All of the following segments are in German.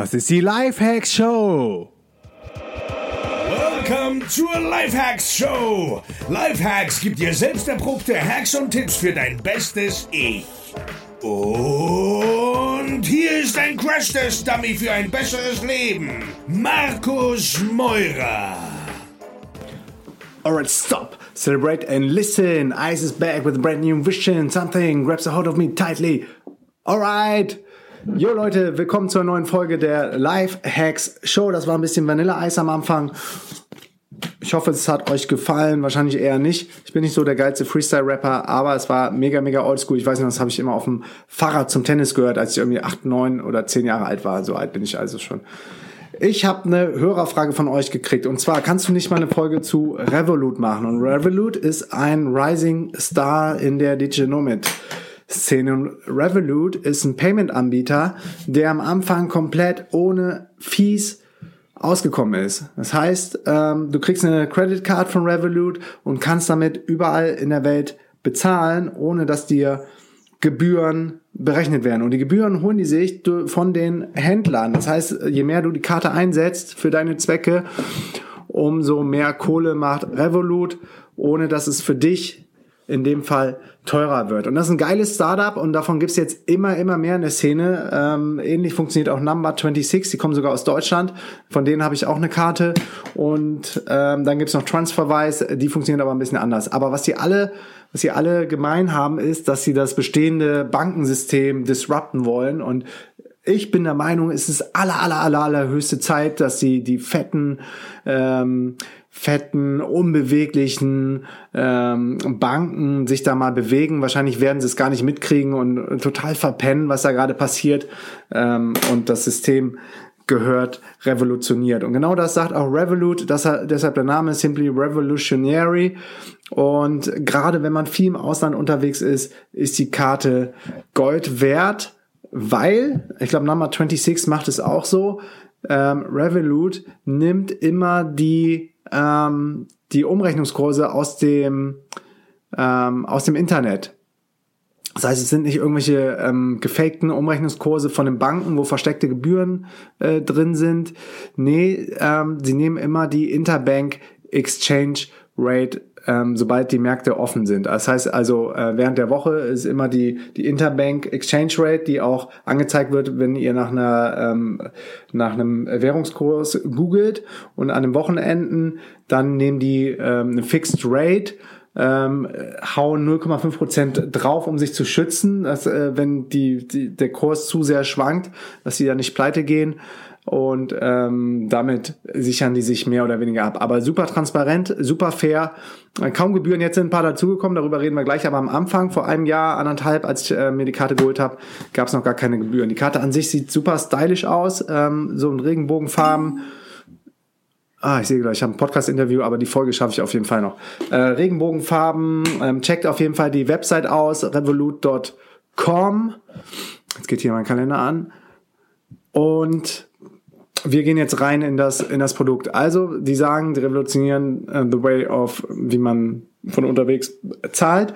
Das ist die Lifehacks Show. Welcome zur Lifehacks Show. Lifehacks gibt dir selbst erprobte Hacks und Tipps für dein bestes Ich. Und hier ist ein Crash-Test-Dummy für ein besseres Leben. Markus Meurer. Alright, stop. Celebrate and listen. Ice is back with a brand new vision. Something grabs a hold of me tightly. Alright. Jo Leute, willkommen zur neuen Folge der Live Hacks Show. Das war ein bisschen Vanilleeis am Anfang. Ich hoffe, es hat euch gefallen. Wahrscheinlich eher nicht. Ich bin nicht so der geilste Freestyle-Rapper, aber es war mega, mega oldschool. Ich weiß nicht, das habe ich immer auf dem Fahrrad zum Tennis gehört, als ich irgendwie acht, neun oder zehn Jahre alt war. So alt bin ich also schon. Ich habe eine Hörerfrage von euch gekriegt. Und zwar, kannst du nicht mal eine Folge zu Revolut machen? Und Revolut ist ein Rising Star in der Digital Nomad. Szene. Revolut ist ein Payment-Anbieter, der am Anfang komplett ohne Fees ausgekommen ist. Das heißt, ähm, du kriegst eine Credit Card von Revolut und kannst damit überall in der Welt bezahlen, ohne dass dir Gebühren berechnet werden. Und die Gebühren holen die sich von den Händlern. Das heißt, je mehr du die Karte einsetzt für deine Zwecke, umso mehr Kohle macht Revolut, ohne dass es für dich in dem Fall teurer wird. Und das ist ein geiles Startup und davon gibt's jetzt immer, immer mehr in der Szene. Ähm, ähnlich funktioniert auch Number 26, die kommen sogar aus Deutschland. Von denen habe ich auch eine Karte. Und ähm, dann gibt's noch Transferwise, die funktionieren aber ein bisschen anders. Aber was sie alle, was sie alle gemein haben, ist, dass sie das bestehende Bankensystem disrupten wollen. Und ich bin der Meinung, es ist aller, aller, aller, aller höchste Zeit, dass sie die fetten ähm, fetten, unbeweglichen ähm, Banken sich da mal bewegen. Wahrscheinlich werden sie es gar nicht mitkriegen und total verpennen, was da gerade passiert. Ähm, und das System gehört revolutioniert. Und genau das sagt auch Revolut, das, deshalb der Name ist Simply Revolutionary. Und gerade wenn man viel im Ausland unterwegs ist, ist die Karte Gold wert, weil, ich glaube, Number 26 macht es auch so, ähm, Revolut nimmt immer die ähm, die Umrechnungskurse aus dem, ähm, aus dem Internet. Das heißt, es sind nicht irgendwelche ähm, gefakten Umrechnungskurse von den Banken, wo versteckte Gebühren äh, drin sind. Nee, ähm, sie nehmen immer die Interbank Exchange Rate ähm, sobald die Märkte offen sind. Das heißt also, äh, während der Woche ist immer die, die Interbank Exchange Rate, die auch angezeigt wird, wenn ihr nach einer ähm, nach einem Währungskurs googelt und an den Wochenenden, dann nehmen die ähm, eine Fixed Rate ähm, hauen 0,5 Prozent drauf, um sich zu schützen, dass äh, wenn die, die, der Kurs zu sehr schwankt, dass sie da nicht pleite gehen und ähm, damit sichern die sich mehr oder weniger ab. Aber super transparent, super fair, kaum Gebühren. Jetzt sind ein paar dazugekommen, darüber reden wir gleich. Aber am Anfang, vor einem Jahr, anderthalb, als ich äh, mir die Karte geholt habe, gab es noch gar keine Gebühren. Die Karte an sich sieht super stylisch aus, ähm, so in Regenbogenfarben. Ah, ich sehe gleich, ich habe ein Podcast-Interview, aber die Folge schaffe ich auf jeden Fall noch. Äh, Regenbogenfarben, ähm, checkt auf jeden Fall die Website aus, revolut.com. Jetzt geht hier mein Kalender an. Und wir gehen jetzt rein in das, in das Produkt. Also, die sagen, die revolutionieren uh, the way of, wie man von unterwegs zahlt.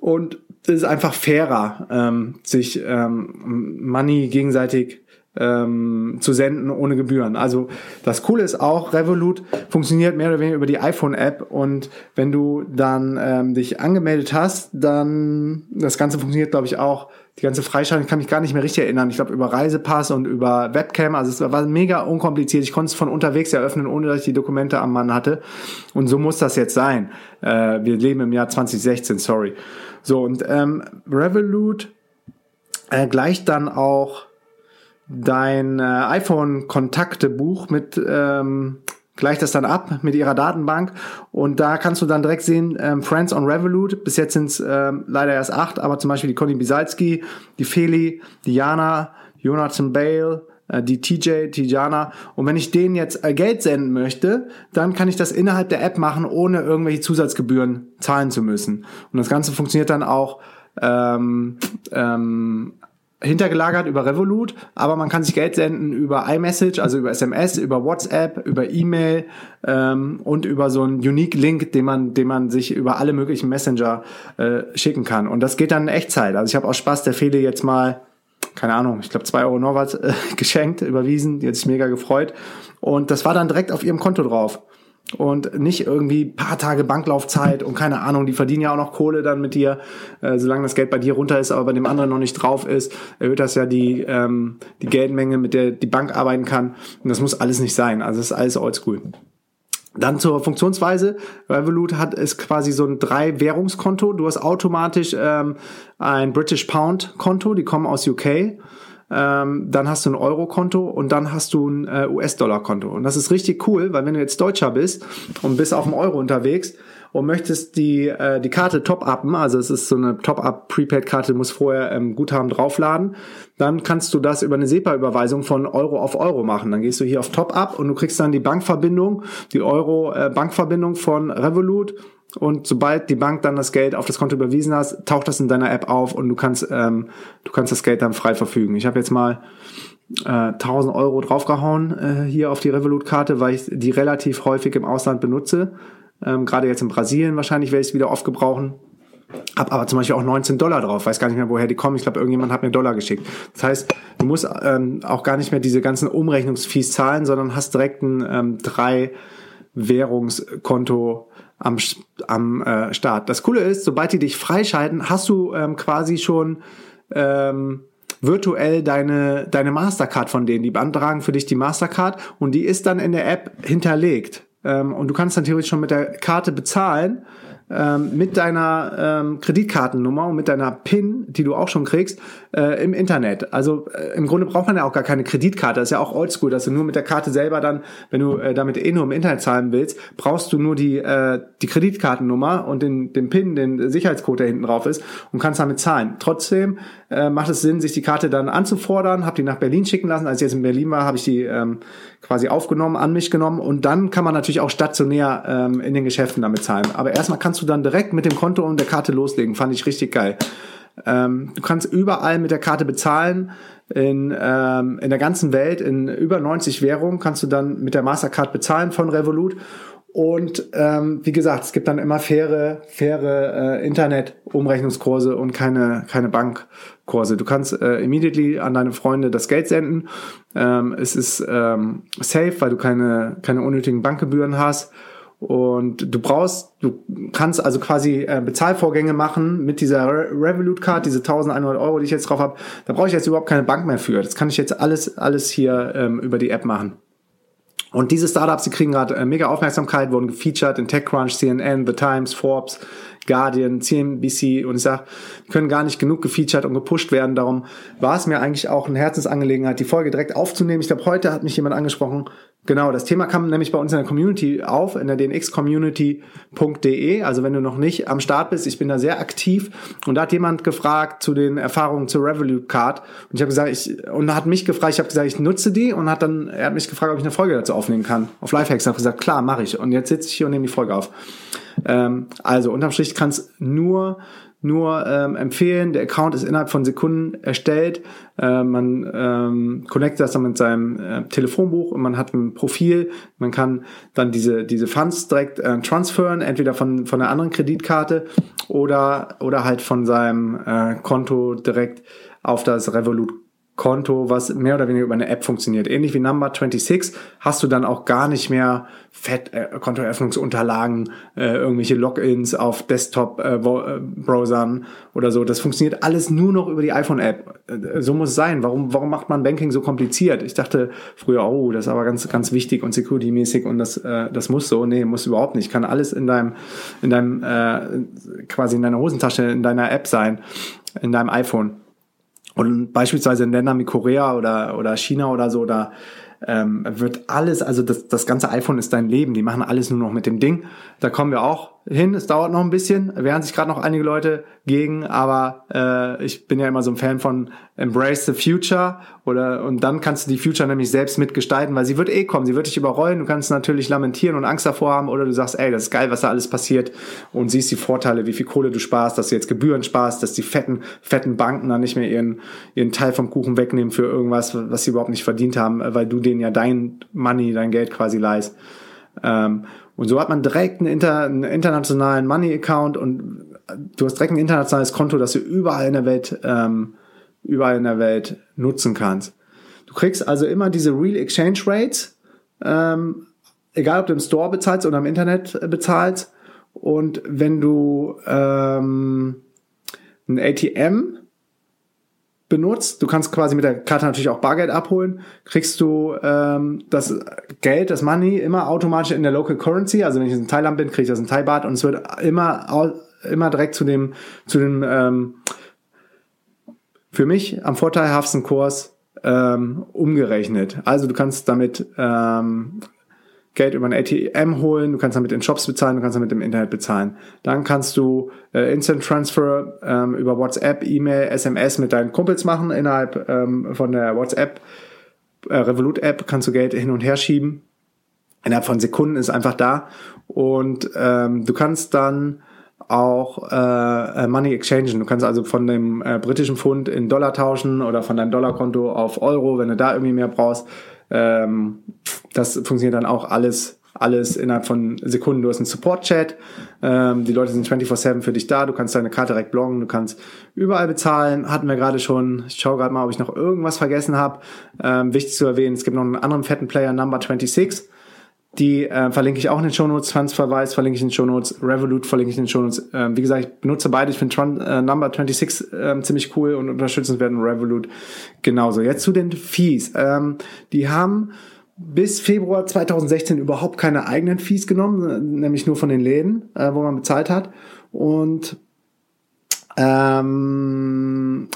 Und es ist einfach fairer, ähm, sich ähm, Money gegenseitig ähm, zu senden ohne Gebühren. Also das Coole ist auch, Revolut funktioniert mehr oder weniger über die iPhone-App und wenn du dann ähm, dich angemeldet hast, dann das Ganze funktioniert, glaube ich, auch die ganze Freischaltung, kann mich gar nicht mehr richtig erinnern. Ich glaube über Reisepass und über Webcam, also es war mega unkompliziert. Ich konnte es von unterwegs eröffnen, ohne dass ich die Dokumente am Mann hatte. Und so muss das jetzt sein. Äh, wir leben im Jahr 2016, sorry. So, und ähm, Revolut äh, gleicht dann auch dein äh, iPhone-Kontaktebuch mit ähm, gleicht das dann ab mit ihrer Datenbank. Und da kannst du dann direkt sehen, ähm, Friends on Revolut, bis jetzt sind es ähm, leider erst acht, aber zum Beispiel die Conny Bisalski, die Feli, Diana, Jonathan Bale, äh, die TJ, Tijana und wenn ich denen jetzt äh, Geld senden möchte, dann kann ich das innerhalb der App machen, ohne irgendwelche Zusatzgebühren zahlen zu müssen. Und das Ganze funktioniert dann auch ähm, ähm, hintergelagert über Revolut, aber man kann sich Geld senden über iMessage, also über SMS, über WhatsApp, über E-Mail ähm, und über so einen Unique Link, den man, den man sich über alle möglichen Messenger äh, schicken kann. Und das geht dann in Echtzeit. Also ich habe auch Spaß, der Fehler jetzt mal keine Ahnung, ich glaube zwei Euro was äh, geschenkt, überwiesen, die hat sich mega gefreut. Und das war dann direkt auf ihrem Konto drauf und nicht irgendwie paar Tage Banklaufzeit und keine Ahnung, die verdienen ja auch noch Kohle dann mit dir, äh, solange das Geld bei dir runter ist, aber bei dem anderen noch nicht drauf ist, erhöht das ja die, ähm, die Geldmenge, mit der die Bank arbeiten kann und das muss alles nicht sein, also das ist alles oldschool. Dann zur Funktionsweise. Revolut hat es quasi so ein drei-Währungskonto. Du hast automatisch ähm, ein British Pound Konto, die kommen aus UK ähm, dann hast du ein Euro-Konto und dann hast du ein äh, US-Dollar-Konto. Und das ist richtig cool, weil wenn du jetzt Deutscher bist und bist auf dem Euro unterwegs und möchtest die, äh, die Karte top-upen, also es ist so eine Top-up-Prepaid-Karte, muss vorher ähm, Guthaben draufladen, dann kannst du das über eine SEPA-Überweisung von Euro auf Euro machen. Dann gehst du hier auf Top-up und du kriegst dann die Bankverbindung, die Euro-Bankverbindung äh, von Revolut und sobald die Bank dann das Geld auf das Konto überwiesen hast, taucht das in deiner App auf und du kannst, ähm, du kannst das Geld dann frei verfügen. Ich habe jetzt mal äh, 1000 Euro draufgehauen äh, hier auf die Revolut-Karte, weil ich die relativ häufig im Ausland benutze. Ähm, Gerade jetzt in Brasilien wahrscheinlich werde ich es wieder oft gebrauchen. Hab aber zum Beispiel auch 19 Dollar drauf, weiß gar nicht mehr, woher die kommen. Ich glaube, irgendjemand hat mir Dollar geschickt. Das heißt, du musst ähm, auch gar nicht mehr diese ganzen Umrechnungsfees zahlen, sondern hast direkt ein ähm, drei Währungskonto am, am äh, Start. Das Coole ist, sobald die dich freischalten, hast du ähm, quasi schon ähm, virtuell deine, deine Mastercard von denen. Die beantragen für dich die Mastercard und die ist dann in der App hinterlegt. Ähm, und du kannst dann theoretisch schon mit der Karte bezahlen ähm, mit deiner ähm, Kreditkartennummer und mit deiner PIN, die du auch schon kriegst, äh, im Internet. Also äh, im Grunde braucht man ja auch gar keine Kreditkarte. Das ist ja auch oldschool, dass du nur mit der Karte selber dann, wenn du äh, damit eh nur im Internet zahlen willst, brauchst du nur die, äh, die Kreditkartennummer und den, den PIN, den Sicherheitscode, der hinten drauf ist und kannst damit zahlen. Trotzdem äh, macht es Sinn, sich die Karte dann anzufordern, habe die nach Berlin schicken lassen. Als ich jetzt in Berlin war, habe ich die ähm, quasi aufgenommen, an mich genommen und dann kann man natürlich auch stationär ähm, in den Geschäften damit zahlen. Aber erstmal kannst du dann direkt mit dem Konto und der Karte loslegen. Fand ich richtig geil. Ähm, du kannst überall mit der Karte bezahlen. In, ähm, in der ganzen Welt, in über 90 Währungen, kannst du dann mit der Mastercard bezahlen von Revolut. Und ähm, wie gesagt, es gibt dann immer faire, faire äh, Internet-Umrechnungskurse und keine, keine Bankkurse. Du kannst äh, immediately an deine Freunde das Geld senden. Ähm, es ist ähm, safe, weil du keine, keine unnötigen Bankgebühren hast. Und du brauchst, du kannst also quasi äh, Bezahlvorgänge machen mit dieser Re Revolut Card, diese 1100 Euro, die ich jetzt drauf habe. Da brauche ich jetzt überhaupt keine Bank mehr für. Das kann ich jetzt alles, alles hier ähm, über die App machen. Und diese Startups, die kriegen gerade äh, mega Aufmerksamkeit, wurden gefeatured in TechCrunch, CNN, The Times, Forbes, Guardian, CNBC und ich sag, können gar nicht genug gefeatured und gepusht werden. Darum war es mir eigentlich auch eine Herzensangelegenheit, die Folge direkt aufzunehmen. Ich glaube, heute hat mich jemand angesprochen, Genau, das Thema kam nämlich bei uns in der Community auf, in der dnxcommunity.de. Also wenn du noch nicht am Start bist, ich bin da sehr aktiv. Und da hat jemand gefragt zu den Erfahrungen zur Revolut Card. Und ich habe gesagt, ich, und hat mich gefragt, ich habe gesagt, ich nutze die und hat dann, er hat mich gefragt, ob ich eine Folge dazu aufnehmen kann. Auf Lifehacks. Habe gesagt, klar, mache ich. Und jetzt sitze ich hier und nehme die Folge auf. Ähm, also unterm Strich kann es nur nur ähm, empfehlen. Der Account ist innerhalb von Sekunden erstellt. Äh, man ähm, connectet das dann mit seinem äh, Telefonbuch und man hat ein Profil. Man kann dann diese, diese Funds direkt äh, transferen, entweder von, von einer anderen Kreditkarte oder, oder halt von seinem äh, Konto direkt auf das Revolut Konto, was mehr oder weniger über eine App funktioniert. Ähnlich wie Number 26 hast du dann auch gar nicht mehr Fett äh, Kontoeröffnungsunterlagen, äh, irgendwelche Logins auf Desktop-Browsern äh, oder so. Das funktioniert alles nur noch über die iPhone-App. Äh, so muss es sein. Warum, warum macht man Banking so kompliziert? Ich dachte früher, oh, das ist aber ganz, ganz wichtig und security-mäßig und das, äh, das muss so. Nee, muss überhaupt nicht. Kann alles in deinem, in deinem, äh, quasi in deiner Hosentasche, in deiner App sein, in deinem iPhone. Und beispielsweise in Ländern wie Korea oder, oder China oder so, da ähm, wird alles, also das, das ganze iPhone ist dein Leben, die machen alles nur noch mit dem Ding. Da kommen wir auch hin, es dauert noch ein bisschen, wehren sich gerade noch einige Leute gegen, aber äh, ich bin ja immer so ein Fan von Embrace the Future oder und dann kannst du die Future nämlich selbst mitgestalten, weil sie wird eh kommen, sie wird dich überrollen, du kannst natürlich lamentieren und Angst davor haben oder du sagst, ey, das ist geil, was da alles passiert und siehst die Vorteile, wie viel Kohle du sparst, dass du jetzt Gebühren sparst, dass die fetten, fetten Banken dann nicht mehr ihren, ihren Teil vom Kuchen wegnehmen für irgendwas, was sie überhaupt nicht verdient haben, weil du denen ja dein Money, dein Geld quasi leist. Ähm, und so hat man direkt einen, inter, einen internationalen Money-Account und du hast direkt ein internationales Konto, das du überall in der Welt ähm, überall in der Welt nutzen kannst. Du kriegst also immer diese Real Exchange Rates, ähm, egal ob du im Store bezahlst oder im Internet bezahlst. Und wenn du ähm, ein ATM benutzt, du kannst quasi mit der Karte natürlich auch Bargeld abholen, kriegst du ähm, das Geld, das Money immer automatisch in der Local Currency. Also wenn ich in Thailand bin, kriege ich das in Thai Baht und es wird immer immer direkt zu dem zu dem ähm, für mich am vorteilhaftesten Kurs ähm, umgerechnet. Also du kannst damit ähm, Geld über ein ATM holen, du kannst damit in Shops bezahlen, du kannst damit im Internet bezahlen. Dann kannst du äh, Instant Transfer ähm, über WhatsApp, E-Mail, SMS mit deinen Kumpels machen. Innerhalb ähm, von der WhatsApp, äh, Revolut-App kannst du Geld hin und her schieben. Innerhalb von Sekunden ist einfach da. Und ähm, du kannst dann auch äh, äh Money exchangen. Du kannst also von dem äh, britischen Pfund in Dollar tauschen oder von deinem Dollarkonto auf Euro, wenn du da irgendwie mehr brauchst. Ähm, das funktioniert dann auch alles alles innerhalb von Sekunden. Du hast einen Support-Chat, ähm, die Leute sind 24-7 für dich da, du kannst deine Karte direkt bloggen, du kannst überall bezahlen, hatten wir gerade schon. Ich schaue gerade mal, ob ich noch irgendwas vergessen habe. Ähm, wichtig zu erwähnen, es gibt noch einen anderen fetten Player, Number 26. Die äh, verlinke ich auch in den Shownotes. Transferwise verlinke ich in den Shownotes. Revolut verlinke ich in den Shownotes. Ähm, wie gesagt, ich benutze beide. Ich finde äh, Number 26 äh, ziemlich cool und unterstützenswert und Revolut genauso. Jetzt zu den Fees. Ähm, die haben bis Februar 2016 überhaupt keine eigenen Fees genommen, nämlich nur von den Läden, äh, wo man bezahlt hat. Und ähm,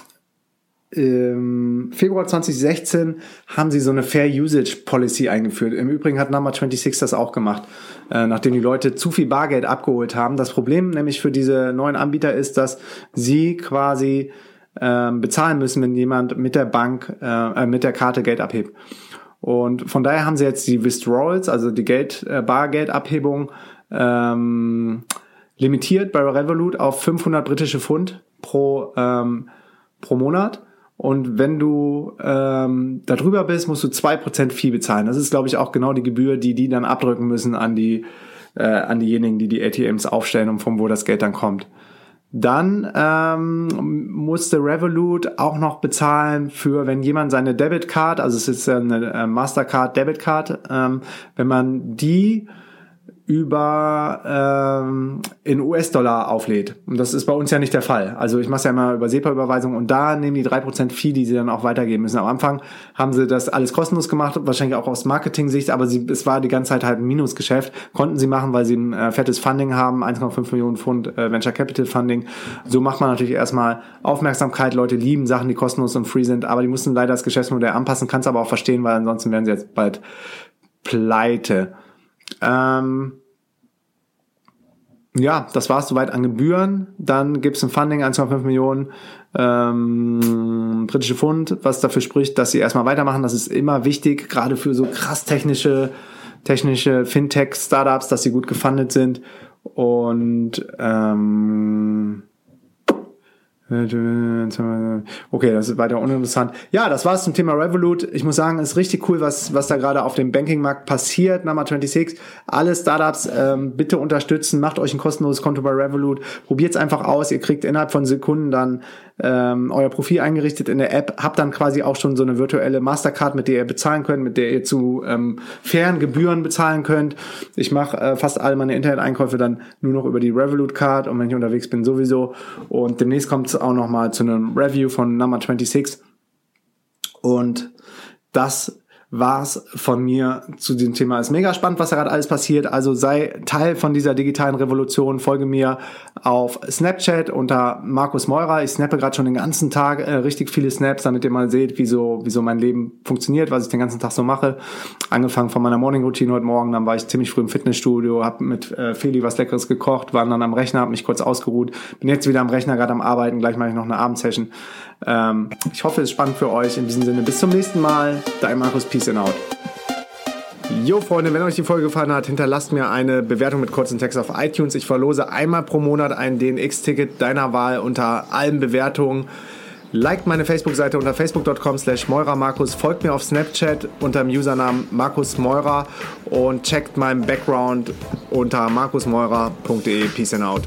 im Februar 2016 haben sie so eine Fair Usage Policy eingeführt. Im Übrigen hat Number 26 das auch gemacht, äh, nachdem die Leute zu viel Bargeld abgeholt haben. Das Problem nämlich für diese neuen Anbieter ist, dass sie quasi äh, bezahlen müssen, wenn jemand mit der Bank, äh, mit der Karte Geld abhebt. Und von daher haben sie jetzt die Withdrawals, also die Geld, äh, Bargeldabhebung, ähm, limitiert bei Revolut auf 500 britische Pfund pro, ähm, pro Monat. Und wenn du ähm, da drüber bist, musst du zwei Prozent Fee bezahlen. Das ist, glaube ich, auch genau die Gebühr, die die dann abdrücken müssen an die äh, an diejenigen, die die ATMs aufstellen und von wo das Geld dann kommt. Dann ähm, musste Revolut auch noch bezahlen für, wenn jemand seine Debitcard, also es ist eine äh, Mastercard Debitcard, ähm, wenn man die über ähm, in US-Dollar auflädt. Und das ist bei uns ja nicht der Fall. Also ich mache ja immer über SEPA-Überweisung und da nehmen die drei Prozent Fee, die sie dann auch weitergeben müssen. Am Anfang haben sie das alles kostenlos gemacht, wahrscheinlich auch aus Marketing-Sicht, aber sie, es war die ganze Zeit halt ein Minusgeschäft. Konnten sie machen, weil sie ein äh, fettes Funding haben, 1,5 Millionen Pfund äh, Venture Capital Funding. So macht man natürlich erstmal Aufmerksamkeit. Leute lieben Sachen, die kostenlos und free sind, aber die mussten leider das Geschäftsmodell anpassen. Kannst aber auch verstehen, weil ansonsten wären sie jetzt bald pleite. Ähm, ja, das war es soweit an Gebühren. Dann gibt es ein Funding, 1,5 Millionen ähm, britische Pfund, was dafür spricht, dass sie erstmal weitermachen. Das ist immer wichtig, gerade für so krass technische, technische Fintech-Startups, dass sie gut gefundet sind. Und ähm, Okay, das ist weiter uninteressant. Ja, das war's zum Thema Revolut. Ich muss sagen, ist richtig cool, was, was da gerade auf dem Bankingmarkt passiert. Number 26. Alle Startups ähm, bitte unterstützen. Macht euch ein kostenloses Konto bei Revolut. Probiert's einfach aus. Ihr kriegt innerhalb von Sekunden dann ähm, euer Profil eingerichtet in der App. Habt dann quasi auch schon so eine virtuelle Mastercard, mit der ihr bezahlen könnt, mit der ihr zu ähm, fairen Gebühren bezahlen könnt. Ich mache äh, fast alle meine Internet-Einkäufe dann nur noch über die Revolut Card und wenn ich unterwegs bin sowieso. Und demnächst kommt auch noch mal zu einem Review von Number 26. Und das war's von mir zu diesem Thema. Ist mega spannend, was da gerade alles passiert. Also sei Teil von dieser digitalen Revolution. Folge mir auf Snapchat unter Markus Meurer. Ich snappe gerade schon den ganzen Tag äh, richtig viele Snaps, damit ihr mal seht, wie so, wie so mein Leben funktioniert, was ich den ganzen Tag so mache. Angefangen von meiner Morning Routine heute Morgen, dann war ich ziemlich früh im Fitnessstudio, habe mit äh, Feli was Leckeres gekocht, war dann am Rechner, habe mich kurz ausgeruht, bin jetzt wieder am Rechner, gerade am Arbeiten. Gleich mache ich noch eine Abendsession. Ähm, ich hoffe, es ist spannend für euch. In diesem Sinne, bis zum nächsten Mal. Dein Markus, Peace and out. Jo Freunde, wenn euch die Folge gefallen hat, hinterlasst mir eine Bewertung mit kurzen Text auf iTunes. Ich verlose einmal pro Monat ein DNX-Ticket deiner Wahl unter allen Bewertungen. Liked meine Facebook-Seite unter facebook.com slash Markus, folgt mir auf Snapchat unter dem Usernamen Markus Meurer und checkt meinen Background unter markusmeurer.de. Peace and out.